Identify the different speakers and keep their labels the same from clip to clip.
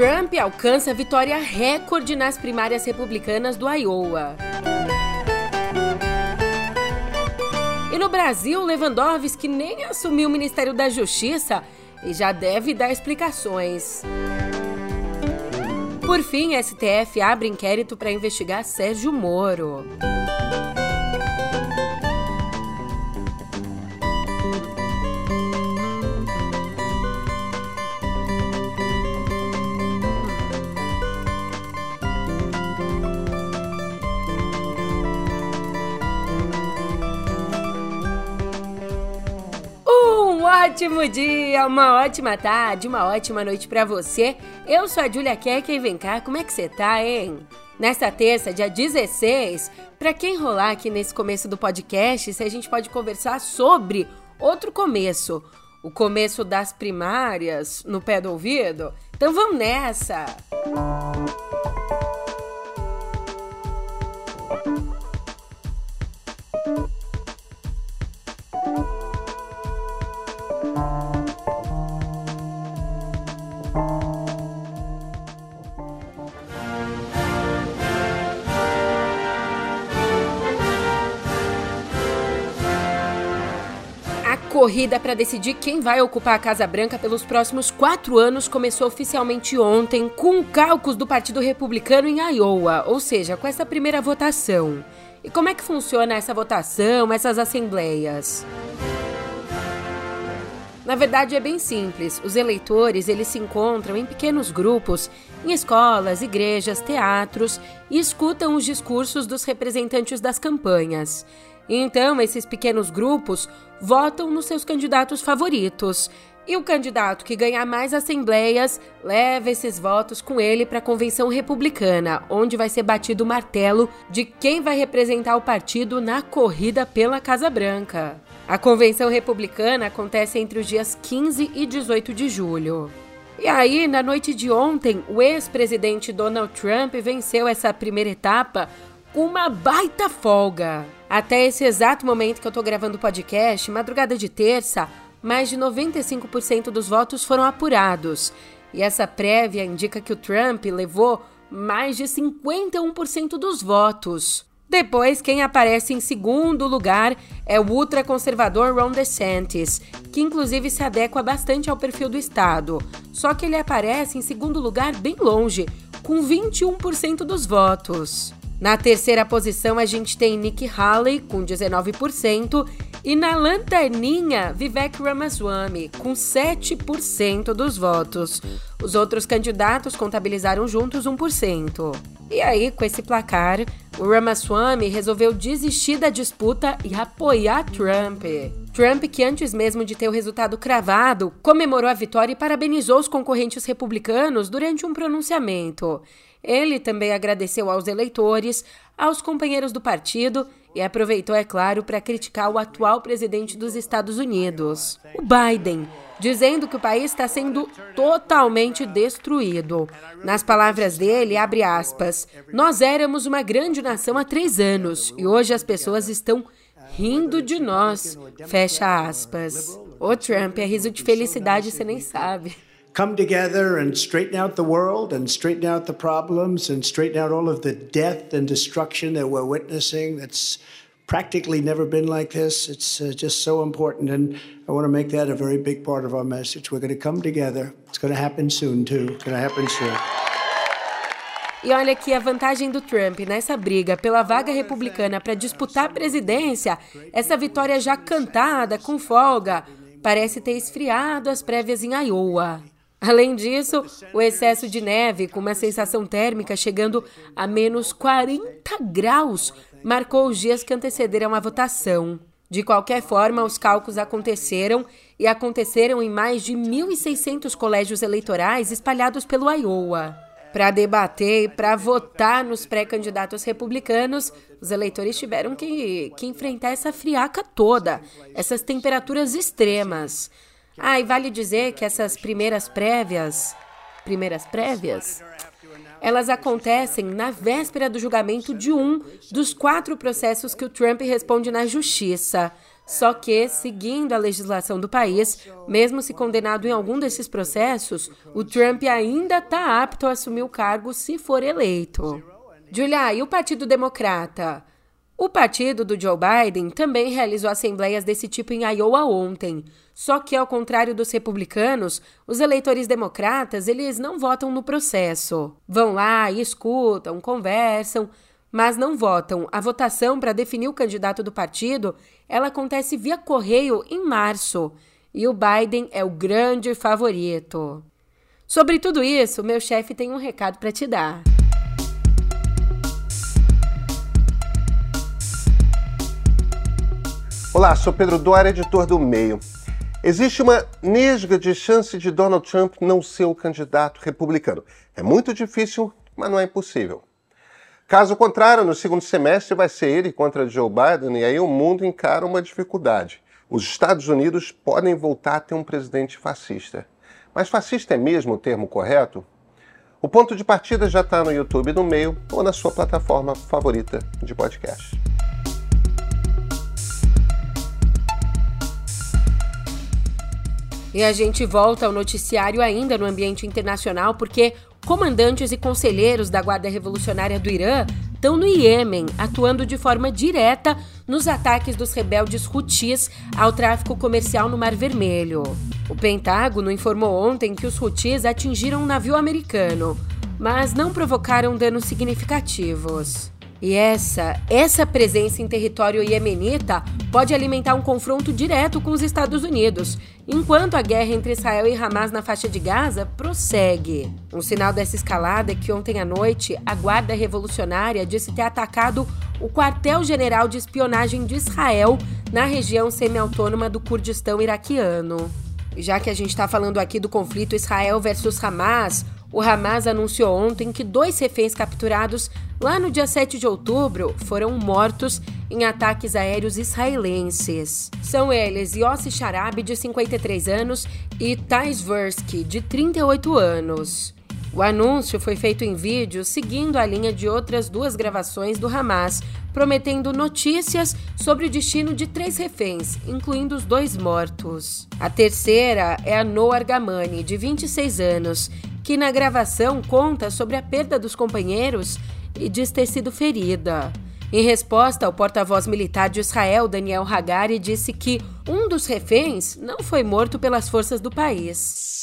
Speaker 1: Trump alcança vitória recorde nas primárias republicanas do Iowa. E no Brasil, Lewandowski nem assumiu o Ministério da Justiça e já deve dar explicações. Por fim, STF abre inquérito para investigar Sérgio Moro. Ótimo dia, uma ótima tarde, uma ótima noite para você. Eu sou a Julia Keck e vem cá, como é que você tá, hein? Nesta terça, dia 16, para quem rolar aqui nesse começo do podcast, se a gente pode conversar sobre outro começo, o começo das primárias no pé do ouvido. Então vamos nessa. Música corrida para decidir quem vai ocupar a Casa Branca pelos próximos quatro anos começou oficialmente ontem com cálculos do Partido Republicano em Iowa, ou seja, com essa primeira votação. E como é que funciona essa votação, essas assembleias? Na verdade é bem simples. Os eleitores, eles se encontram em pequenos grupos, em escolas, igrejas, teatros e escutam os discursos dos representantes das campanhas. Então, esses pequenos grupos votam nos seus candidatos favoritos. E o candidato que ganhar mais assembleias leva esses votos com ele para a convenção republicana, onde vai ser batido o martelo de quem vai representar o partido na corrida pela Casa Branca. A convenção republicana acontece entre os dias 15 e 18 de julho. E aí, na noite de ontem, o ex-presidente Donald Trump venceu essa primeira etapa com uma baita folga. Até esse exato momento que eu tô gravando o podcast, madrugada de terça, mais de 95% dos votos foram apurados. E essa prévia indica que o Trump levou mais de 51% dos votos. Depois, quem aparece em segundo lugar é o ultraconservador Ron DeSantis, que inclusive se adequa bastante ao perfil do estado. Só que ele aparece em segundo lugar bem longe, com 21% dos votos. Na terceira posição, a gente tem Nikki Haley, com 19%, e na lanterninha, Vivek Ramaswamy, com 7% dos votos. Os outros candidatos contabilizaram juntos 1%. E aí, com esse placar, o Ramaswamy resolveu desistir da disputa e apoiar Trump. Trump, que antes mesmo de ter o resultado cravado, comemorou a vitória e parabenizou os concorrentes republicanos durante um pronunciamento. Ele também agradeceu aos eleitores, aos companheiros do partido e aproveitou, é claro, para criticar o atual presidente dos Estados Unidos, o Biden, dizendo que o país está sendo totalmente destruído. Nas palavras dele, abre aspas, nós éramos uma grande nação há três anos e hoje as pessoas estão rindo de nós, fecha aspas. O Trump é riso de felicidade, você nem sabe.
Speaker 2: come together and straighten out the world and straighten out the problems and straighten out all of the death and destruction that we're witnessing. That's practically never been like this. It's uh, just so important. And I want to make that a very big part of our message. We're going to come together. It's going to happen soon, too. It's going to happen soon.
Speaker 1: E olha aqui a vantagem do Trump nessa briga pela vaga republicana para disputar a presidência. Essa vitória já cantada, com folga, parece ter esfriado as prévias em Iowa. Além disso, o excesso de neve, com uma sensação térmica chegando a menos 40 graus, marcou os dias que antecederam a votação. De qualquer forma, os cálculos aconteceram e aconteceram em mais de 1.600 colégios eleitorais espalhados pelo Iowa. Para debater e para votar nos pré-candidatos republicanos, os eleitores tiveram que, que enfrentar essa friaca toda, essas temperaturas extremas. Ah, e vale dizer que essas primeiras prévias, primeiras prévias, elas acontecem na véspera do julgamento de um dos quatro processos que o Trump responde na justiça. Só que, seguindo a legislação do país, mesmo se condenado em algum desses processos, o Trump ainda está apto a assumir o cargo se for eleito. Julia, e o Partido Democrata? O partido do Joe Biden também realizou assembleias desse tipo em Iowa ontem. Só que, ao contrário dos republicanos, os eleitores democratas eles não votam no processo. Vão lá, escutam, conversam, mas não votam. A votação para definir o candidato do partido, ela acontece via correio em março. E o Biden é o grande favorito. Sobre tudo isso, meu chefe tem um recado para te dar.
Speaker 3: Olá, sou Pedro Dória, editor do Meio. Existe uma nesga de chance de Donald Trump não ser o candidato republicano. É muito difícil, mas não é impossível. Caso contrário, no segundo semestre vai ser ele contra Joe Biden e aí o mundo encara uma dificuldade. Os Estados Unidos podem voltar a ter um presidente fascista. Mas fascista é mesmo o termo correto? O ponto de partida já está no YouTube do Meio ou na sua plataforma favorita de podcast.
Speaker 1: E a gente volta ao noticiário ainda no ambiente internacional, porque comandantes e conselheiros da Guarda Revolucionária do Irã estão no Iêmen, atuando de forma direta nos ataques dos rebeldes Houthis ao tráfico comercial no Mar Vermelho. O Pentágono informou ontem que os Houthis atingiram um navio americano, mas não provocaram danos significativos. E essa, essa presença em território iemenita pode alimentar um confronto direto com os Estados Unidos, enquanto a guerra entre Israel e Hamas na faixa de Gaza prossegue. Um sinal dessa escalada é que ontem à noite a Guarda Revolucionária disse ter atacado o quartel-general de espionagem de Israel na região semi-autônoma do Kurdistão iraquiano. Já que a gente está falando aqui do conflito Israel versus Hamas, o Hamas anunciou ontem que dois reféns capturados lá no dia 7 de outubro foram mortos em ataques aéreos israelenses. São eles Yossi Sharabi, de 53 anos, e Tais Versky, de 38 anos. O anúncio foi feito em vídeo seguindo a linha de outras duas gravações do Hamas, prometendo notícias sobre o destino de três reféns, incluindo os dois mortos. A terceira é a Noah Argamani, de 26 anos, que na gravação conta sobre a perda dos companheiros e diz ter sido ferida. Em resposta, o porta-voz militar de Israel, Daniel Hagari, disse que um dos reféns não foi morto pelas forças do país.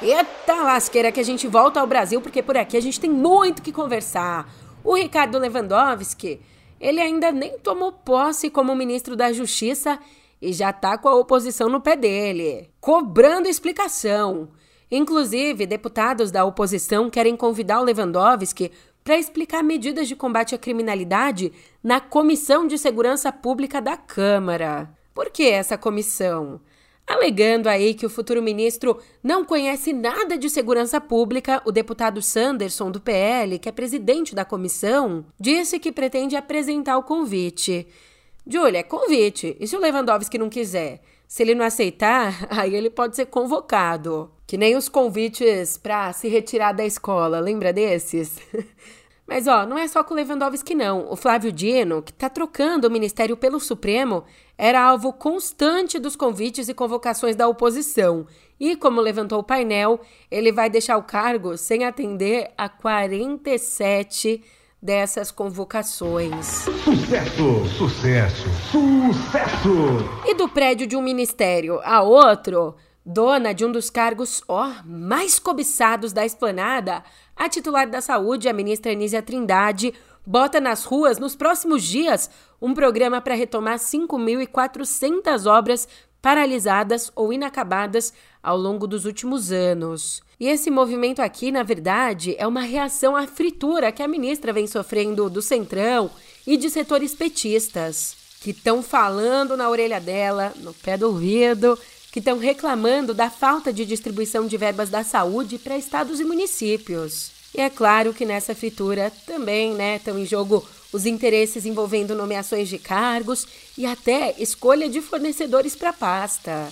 Speaker 1: Eita lasqueira que a gente volta ao Brasil, porque por aqui a gente tem muito que conversar. O Ricardo Lewandowski, ele ainda nem tomou posse como ministro da Justiça e já tá com a oposição no pé dele, cobrando explicação. Inclusive, deputados da oposição querem convidar o Lewandowski para explicar medidas de combate à criminalidade na Comissão de Segurança Pública da Câmara. Por que essa comissão? Alegando aí que o futuro ministro não conhece nada de segurança pública, o deputado Sanderson, do PL, que é presidente da comissão, disse que pretende apresentar o convite. Júlia, é convite. E se o Lewandowski não quiser? Se ele não aceitar, aí ele pode ser convocado. Que nem os convites para se retirar da escola, lembra desses? Mas ó, não é só com o Lewandowski não. O Flávio Dino, que está trocando o ministério pelo Supremo, era alvo constante dos convites e convocações da oposição. E como levantou o painel, ele vai deixar o cargo sem atender a 47 dessas convocações.
Speaker 4: Sucesso, sucesso, sucesso!
Speaker 1: E do prédio de um ministério a outro, dona de um dos cargos ó, mais cobiçados da esplanada, a titular da saúde, a ministra Anísia Trindade, bota nas ruas, nos próximos dias, um programa para retomar 5.400 obras paralisadas ou inacabadas ao longo dos últimos anos. E esse movimento aqui, na verdade, é uma reação à fritura que a ministra vem sofrendo do Centrão e de setores petistas, que estão falando na orelha dela, no pé do ouvido, que estão reclamando da falta de distribuição de verbas da saúde para estados e municípios. E é claro que nessa fritura também né, estão em jogo os interesses envolvendo nomeações de cargos e até escolha de fornecedores para pasta.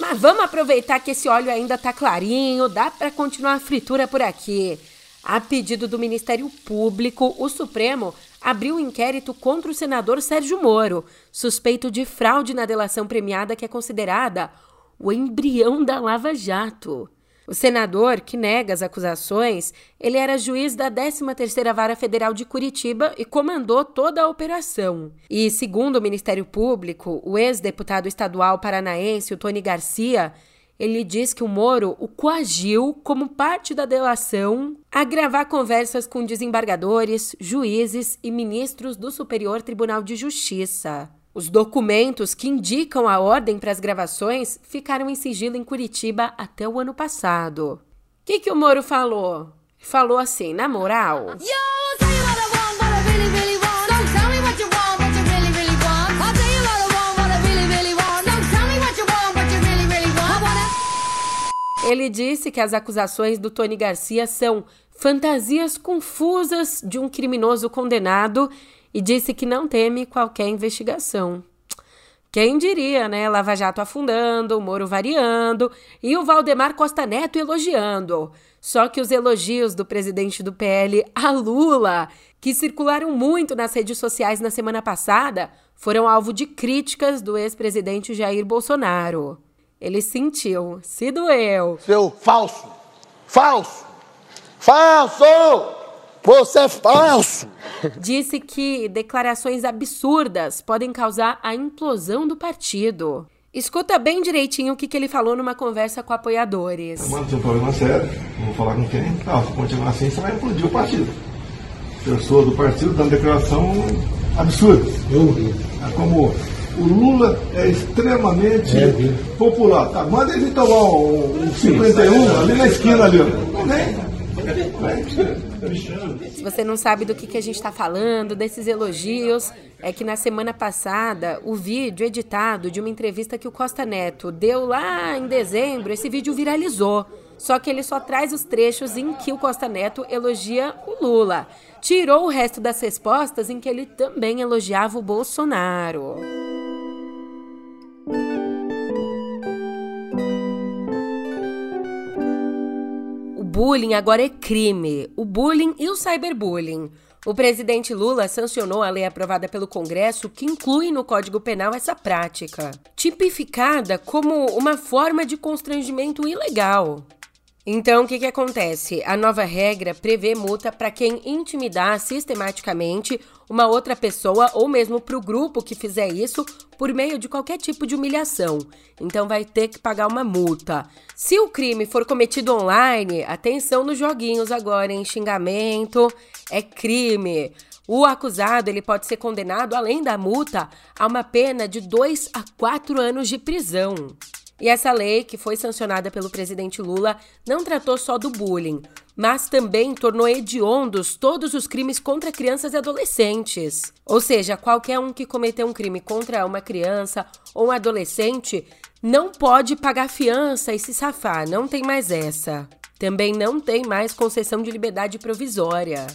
Speaker 1: Mas vamos aproveitar que esse óleo ainda tá clarinho, dá para continuar a fritura por aqui. A pedido do Ministério Público, o Supremo abriu um inquérito contra o senador Sérgio Moro, suspeito de fraude na delação premiada que é considerada o embrião da Lava Jato. O senador, que nega as acusações, ele era juiz da 13ª Vara Federal de Curitiba e comandou toda a operação. E, segundo o Ministério Público, o ex-deputado estadual paranaense, o Tony Garcia, ele diz que o Moro o coagiu como parte da delação a gravar conversas com desembargadores, juízes e ministros do Superior Tribunal de Justiça. Os documentos que indicam a ordem para as gravações ficaram em sigilo em Curitiba até o ano passado. O que, que o Moro falou? Falou assim, na moral. Ele disse que as acusações do Tony Garcia são fantasias confusas de um criminoso condenado e disse que não teme qualquer investigação. Quem diria, né? Lava Jato afundando, o Moro variando e o Valdemar Costa Neto elogiando. Só que os elogios do presidente do PL a Lula, que circularam muito nas redes sociais na semana passada, foram alvo de críticas do ex-presidente Jair Bolsonaro. Ele sentiu, se doeu.
Speaker 5: Seu falso! Falso! Falso! Você é falso!
Speaker 1: Disse que declarações absurdas podem causar a implosão do partido. Escuta bem direitinho o que, que ele falou numa conversa com apoiadores.
Speaker 6: Mano, tem um problema sério, não vou falar com quem. Não, se continuar assim, você vai implodir o partido. Pessoa do partido dando declaração absurda. Eu vi. É como o Lula é extremamente é, popular. Tá, manda ele tomar um, um 51 ali na esquina ali. Não vem.
Speaker 1: Se você não sabe do que, que a gente está falando, desses elogios, é que na semana passada, o vídeo editado de uma entrevista que o Costa Neto deu lá em dezembro, esse vídeo viralizou. Só que ele só traz os trechos em que o Costa Neto elogia o Lula. Tirou o resto das respostas em que ele também elogiava o Bolsonaro. Bullying agora é crime. O bullying e o cyberbullying. O presidente Lula sancionou a lei aprovada pelo Congresso que inclui no Código Penal essa prática, tipificada como uma forma de constrangimento ilegal. Então, o que, que acontece? A nova regra prevê multa para quem intimidar sistematicamente uma outra pessoa ou mesmo para o grupo que fizer isso por meio de qualquer tipo de humilhação. Então, vai ter que pagar uma multa. Se o crime for cometido online, atenção nos joguinhos agora, em xingamento é crime. O acusado ele pode ser condenado, além da multa, a uma pena de 2 a 4 anos de prisão. E essa lei, que foi sancionada pelo presidente Lula, não tratou só do bullying, mas também tornou hediondos todos os crimes contra crianças e adolescentes. Ou seja, qualquer um que cometeu um crime contra uma criança ou um adolescente não pode pagar fiança e se safar, não tem mais essa. Também não tem mais concessão de liberdade provisória.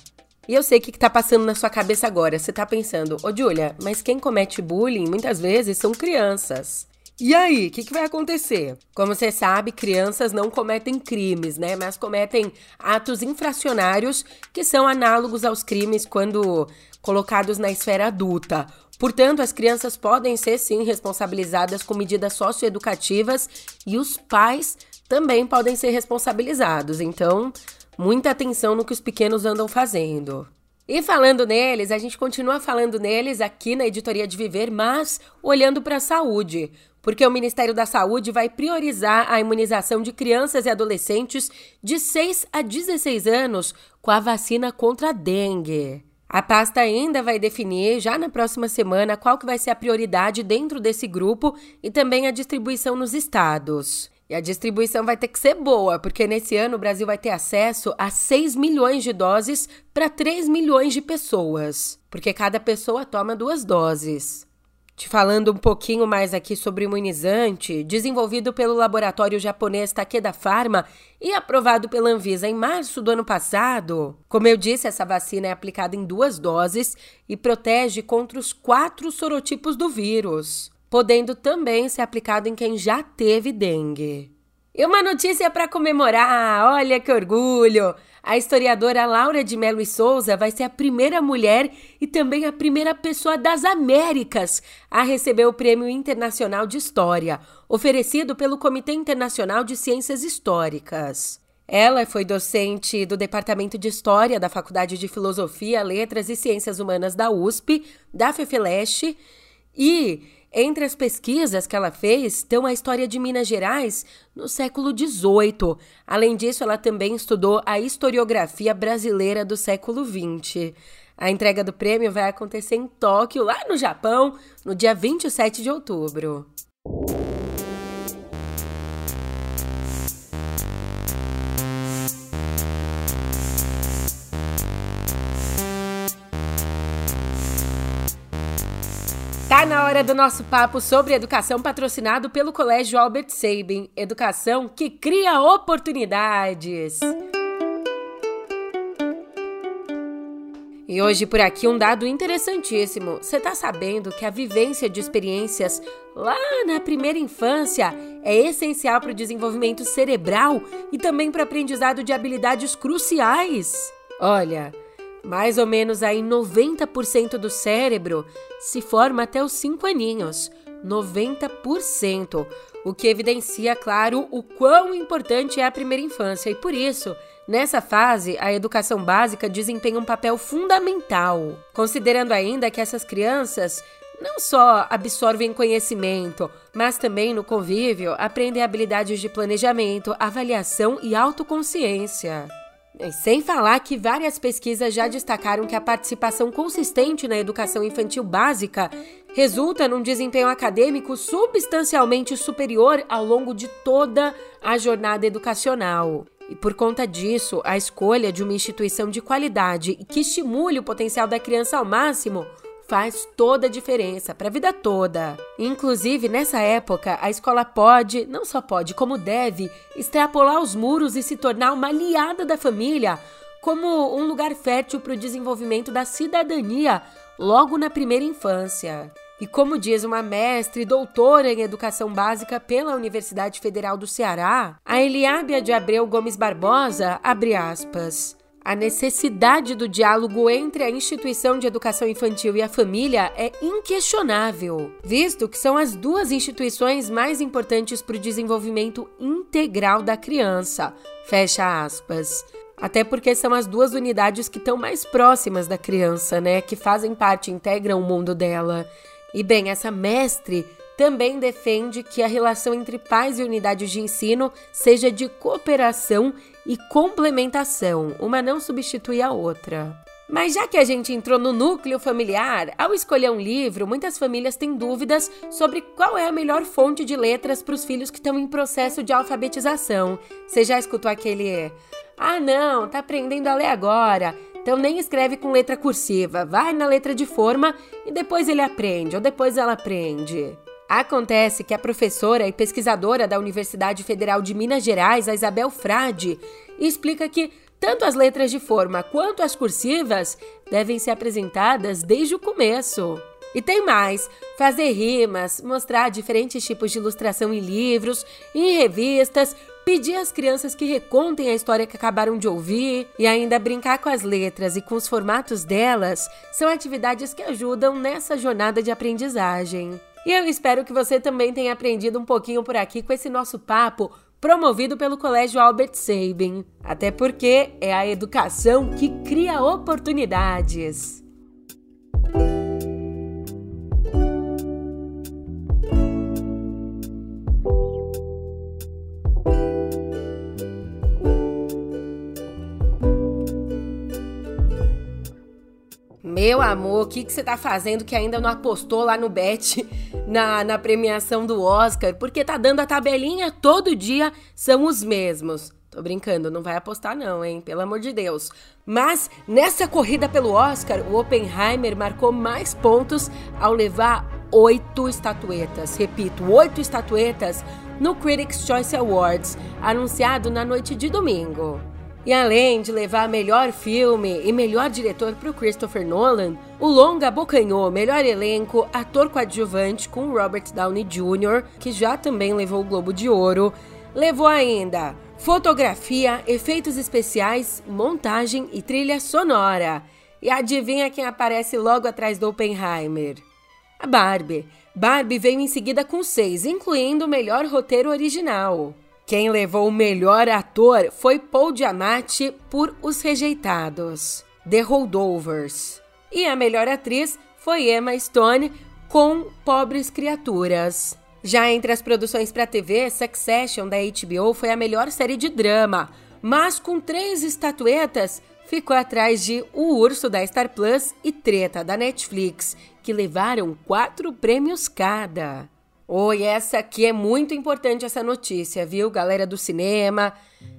Speaker 1: E eu sei o que, está passando na sua cabeça agora. Você está pensando, ô Julia, mas quem comete bullying muitas vezes são crianças. E aí, o que, que, vai acontecer? Como você sabe, crianças não cometem crimes, né? Mas cometem atos infracionários que são análogos aos crimes quando colocados na esfera adulta. Portanto, as crianças podem ser sim responsabilizadas com medidas socioeducativas e os pais também podem ser responsabilizados. Então, muita atenção no que os pequenos andam fazendo. E falando neles, a gente continua falando neles aqui na Editoria de Viver, mas olhando para a saúde porque o Ministério da Saúde vai priorizar a imunização de crianças e adolescentes de 6 a 16 anos com a vacina contra a dengue. A pasta ainda vai definir, já na próxima semana, qual que vai ser a prioridade dentro desse grupo e também a distribuição nos estados. E a distribuição vai ter que ser boa, porque nesse ano o Brasil vai ter acesso a 6 milhões de doses para 3 milhões de pessoas, porque cada pessoa toma duas doses. Te falando um pouquinho mais aqui sobre o imunizante, desenvolvido pelo laboratório japonês Takeda Pharma e aprovado pela Anvisa em março do ano passado. Como eu disse, essa vacina é aplicada em duas doses e protege contra os quatro sorotipos do vírus, podendo também ser aplicado em quem já teve dengue. E uma notícia para comemorar, olha que orgulho! A historiadora Laura de Melo e Souza vai ser a primeira mulher e também a primeira pessoa das Américas a receber o Prêmio Internacional de História, oferecido pelo Comitê Internacional de Ciências Históricas. Ela foi docente do Departamento de História da Faculdade de Filosofia, Letras e Ciências Humanas da USP, da FEFELESH, e entre as pesquisas que ela fez estão a história de Minas Gerais no século XVIII. Além disso, ela também estudou a historiografia brasileira do século XX. A entrega do prêmio vai acontecer em Tóquio, lá no Japão, no dia 27 de outubro. Na hora do nosso papo sobre educação patrocinado pelo Colégio Albert Sabin. Educação que cria oportunidades. E hoje por aqui um dado interessantíssimo. Você tá sabendo que a vivência de experiências lá na primeira infância é essencial para o desenvolvimento cerebral e também para aprendizado de habilidades cruciais? Olha, mais ou menos aí 90% do cérebro se forma até os 5 aninhos. 90%, o que evidencia, claro, o quão importante é a primeira infância e por isso, nessa fase, a educação básica desempenha um papel fundamental, considerando ainda que essas crianças não só absorvem conhecimento, mas também no convívio aprendem habilidades de planejamento, avaliação e autoconsciência. Sem falar que várias pesquisas já destacaram que a participação consistente na educação infantil básica resulta num desempenho acadêmico substancialmente superior ao longo de toda a jornada educacional. E por conta disso, a escolha de uma instituição de qualidade que estimule o potencial da criança ao máximo faz toda a diferença para a vida toda. Inclusive, nessa época, a escola pode, não só pode, como deve, extrapolar os muros e se tornar uma aliada da família, como um lugar fértil para o desenvolvimento da cidadania logo na primeira infância. E como diz uma mestre doutora em educação básica pela Universidade Federal do Ceará, a Eliábia de Abreu Gomes Barbosa, abre aspas. A necessidade do diálogo entre a instituição de educação infantil e a família é inquestionável, visto que são as duas instituições mais importantes para o desenvolvimento integral da criança. Fecha aspas. Até porque são as duas unidades que estão mais próximas da criança, né? Que fazem parte, integram o mundo dela. E bem, essa mestre também defende que a relação entre pais e unidades de ensino seja de cooperação e complementação, uma não substitui a outra. Mas já que a gente entrou no núcleo familiar, ao escolher um livro, muitas famílias têm dúvidas sobre qual é a melhor fonte de letras para os filhos que estão em processo de alfabetização. Você já escutou aquele Ah, não, tá aprendendo a ler agora. Então nem escreve com letra cursiva, vai na letra de forma e depois ele aprende ou depois ela aprende. Acontece que a professora e pesquisadora da Universidade Federal de Minas Gerais, a Isabel Frade, explica que tanto as letras de forma quanto as cursivas devem ser apresentadas desde o começo. E tem mais: fazer rimas, mostrar diferentes tipos de ilustração em livros, em revistas, pedir às crianças que recontem a história que acabaram de ouvir e ainda brincar com as letras e com os formatos delas são atividades que ajudam nessa jornada de aprendizagem. E eu espero que você também tenha aprendido um pouquinho por aqui com esse nosso papo promovido pelo Colégio Albert Sabin. Até porque é a educação que cria oportunidades. Meu amor, o que, que você tá fazendo que ainda não apostou lá no Bet na, na premiação do Oscar? Porque tá dando a tabelinha todo dia, são os mesmos. Tô brincando, não vai apostar não, hein? Pelo amor de Deus. Mas nessa corrida pelo Oscar, o Oppenheimer marcou mais pontos ao levar oito estatuetas. Repito, oito estatuetas no Critics' Choice Awards, anunciado na noite de domingo. E além de levar melhor filme e melhor diretor para o Christopher Nolan, o longa abocanhou melhor elenco, ator coadjuvante com Robert Downey Jr., que já também levou o Globo de Ouro, levou ainda fotografia, efeitos especiais, montagem e trilha sonora. E adivinha quem aparece logo atrás do Oppenheimer? A Barbie. Barbie veio em seguida com seis, incluindo o melhor roteiro original. Quem levou o melhor ator foi Paul Giamatti por Os Rejeitados, The Holdovers. E a melhor atriz foi Emma Stone com Pobres Criaturas. Já entre as produções para TV, Succession da HBO foi a melhor série de drama, mas com três estatuetas ficou atrás de O Urso da Star Plus e Treta da Netflix, que levaram quatro prêmios cada. Oi, essa aqui é muito importante essa notícia, viu, galera do cinema?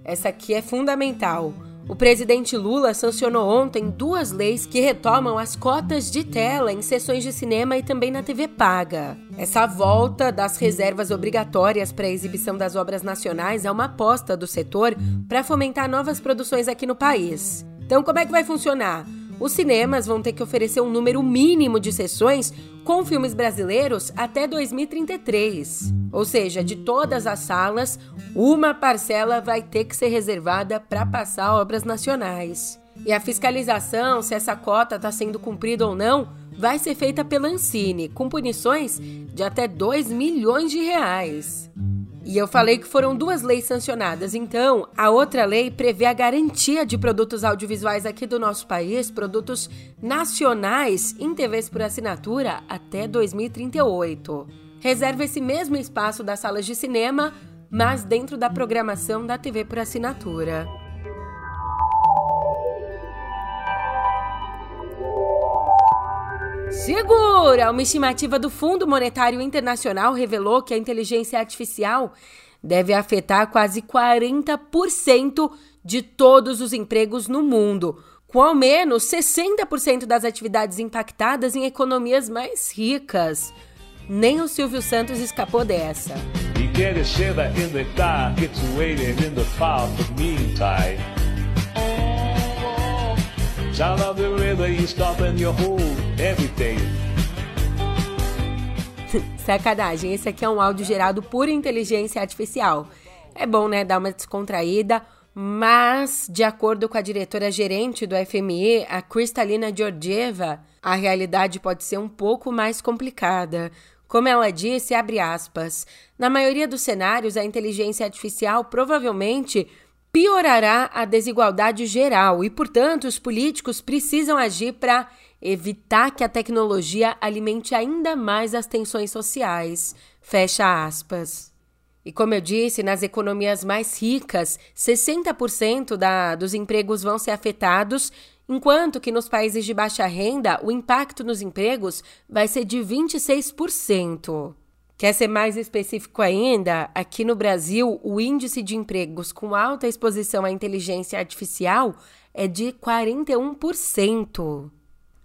Speaker 1: Essa aqui é fundamental. O presidente Lula sancionou ontem duas leis que retomam as cotas de tela em sessões de cinema e também na TV paga. Essa volta das reservas obrigatórias para a exibição das obras nacionais é uma aposta do setor para fomentar novas produções aqui no país. Então, como é que vai funcionar? Os cinemas vão ter que oferecer um número mínimo de sessões com filmes brasileiros até 2033. Ou seja, de todas as salas, uma parcela vai ter que ser reservada para passar obras nacionais. E a fiscalização, se essa cota está sendo cumprida ou não, vai ser feita pela Ancine, com punições de até 2 milhões de reais. E eu falei que foram duas leis sancionadas. Então, a outra lei prevê a garantia de produtos audiovisuais aqui do nosso país, produtos nacionais em TVs por assinatura até 2038. Reserva esse mesmo espaço das salas de cinema, mas dentro da programação da TV por assinatura. Segura! Uma estimativa do Fundo Monetário Internacional revelou que a inteligência artificial deve afetar quase 40% de todos os empregos no mundo, com ao menos 60% das atividades impactadas em economias mais ricas. Nem o Silvio Santos escapou dessa. Sound of the river, you stop and you hold everything. Sacanagem, esse aqui é um áudio gerado por inteligência artificial. É bom, né, dar uma descontraída, mas, de acordo com a diretora gerente do FMI, a Kristalina Georgieva, a realidade pode ser um pouco mais complicada. Como ela disse, abre aspas, na maioria dos cenários, a inteligência artificial provavelmente piorará a desigualdade geral e, portanto, os políticos precisam agir para evitar que a tecnologia alimente ainda mais as tensões sociais. Fecha aspas. E como eu disse, nas economias mais ricas, 60% da, dos empregos vão ser afetados, enquanto que nos países de baixa renda, o impacto nos empregos vai ser de 26%. Quer ser mais específico ainda? Aqui no Brasil, o índice de empregos com alta exposição à inteligência artificial é de 41%.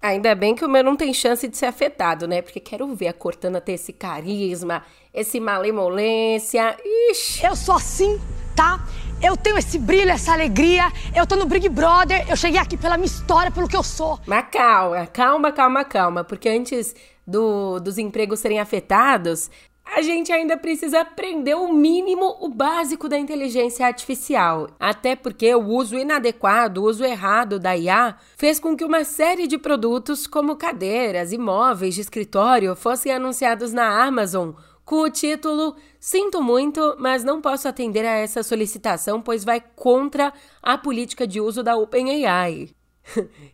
Speaker 1: Ainda bem que o meu não tem chance de ser afetado, né? Porque quero ver a Cortana ter esse carisma, esse malemolência. Ixi.
Speaker 7: Eu sou assim, tá? Eu tenho esse brilho, essa alegria. Eu tô no Big Brother. Eu cheguei aqui pela minha história, pelo que eu sou.
Speaker 1: Mas calma, calma, calma, calma. Porque antes do, dos empregos serem afetados, a gente ainda precisa aprender o mínimo, o básico da inteligência artificial. Até porque o uso inadequado, o uso errado da IA fez com que uma série de produtos, como cadeiras e móveis de escritório, fossem anunciados na Amazon com o título Sinto muito, mas não posso atender a essa solicitação, pois vai contra a política de uso da OpenAI.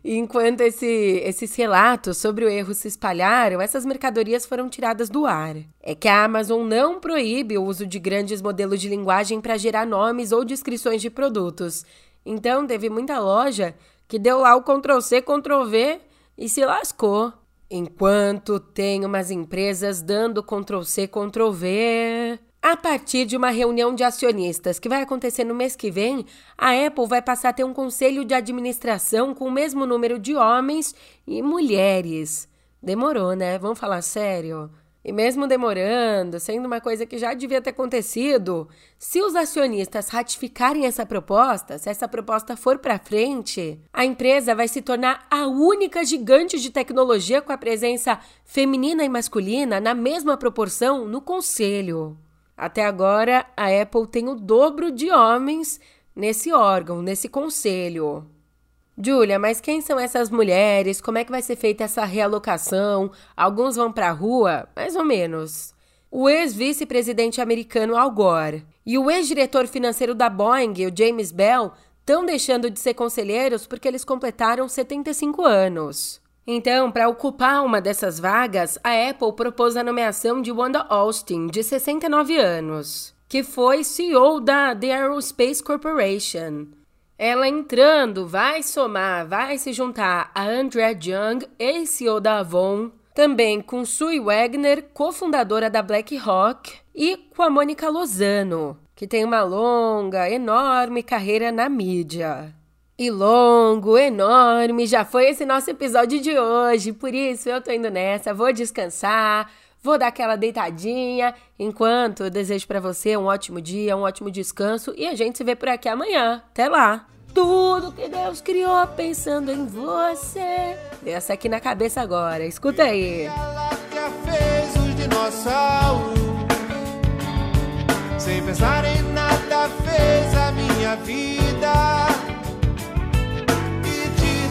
Speaker 1: Enquanto esse, esses relatos sobre o erro se espalharam, essas mercadorias foram tiradas do ar. É que a Amazon não proíbe o uso de grandes modelos de linguagem para gerar nomes ou descrições de produtos. Então, teve muita loja que deu lá o Ctrl-C, Ctrl-V e se lascou. Enquanto tem umas empresas dando Ctrl-C, Ctrl-V. A partir de uma reunião de acionistas que vai acontecer no mês que vem, a Apple vai passar a ter um conselho de administração com o mesmo número de homens e mulheres. Demorou, né? Vamos falar sério? E mesmo demorando, sendo uma coisa que já devia ter acontecido, se os acionistas ratificarem essa proposta, se essa proposta for para frente, a empresa vai se tornar a única gigante de tecnologia com a presença feminina e masculina na mesma proporção no conselho. Até agora, a Apple tem o dobro de homens nesse órgão, nesse conselho. Julia, mas quem são essas mulheres? Como é que vai ser feita essa realocação? Alguns vão para a rua? Mais ou menos. O ex-vice-presidente americano Al Gore e o ex-diretor financeiro da Boeing, o James Bell, estão deixando de ser conselheiros porque eles completaram 75 anos. Então, para ocupar uma dessas vagas, a Apple propôs a nomeação de Wanda Austin, de 69 anos, que foi CEO da The Aerospace Corporation. Ela entrando vai somar, vai se juntar a Andrea Jung, ex-CEO da Avon, também com Sue Wagner, cofundadora da BlackRock, e com a Mônica Lozano, que tem uma longa, enorme carreira na mídia. E longo, enorme, já foi esse nosso episódio de hoje, por isso eu tô indo nessa, vou descansar, vou dar aquela deitadinha, enquanto eu desejo para você um ótimo dia, um ótimo descanso e a gente se vê por aqui amanhã. Até lá! Tudo que Deus criou pensando em você. Essa aqui na cabeça agora, escuta aí. Ela que fez os dinossauros. Sem pensar em nada, fez a minha vida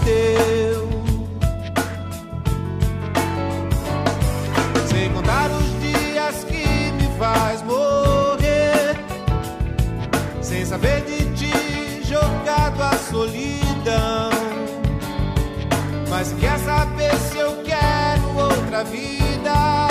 Speaker 1: te deu. Sem contar os dias que me faz morrer. Sem saber de jogado à solidão. Mas quer saber se eu quero outra vida?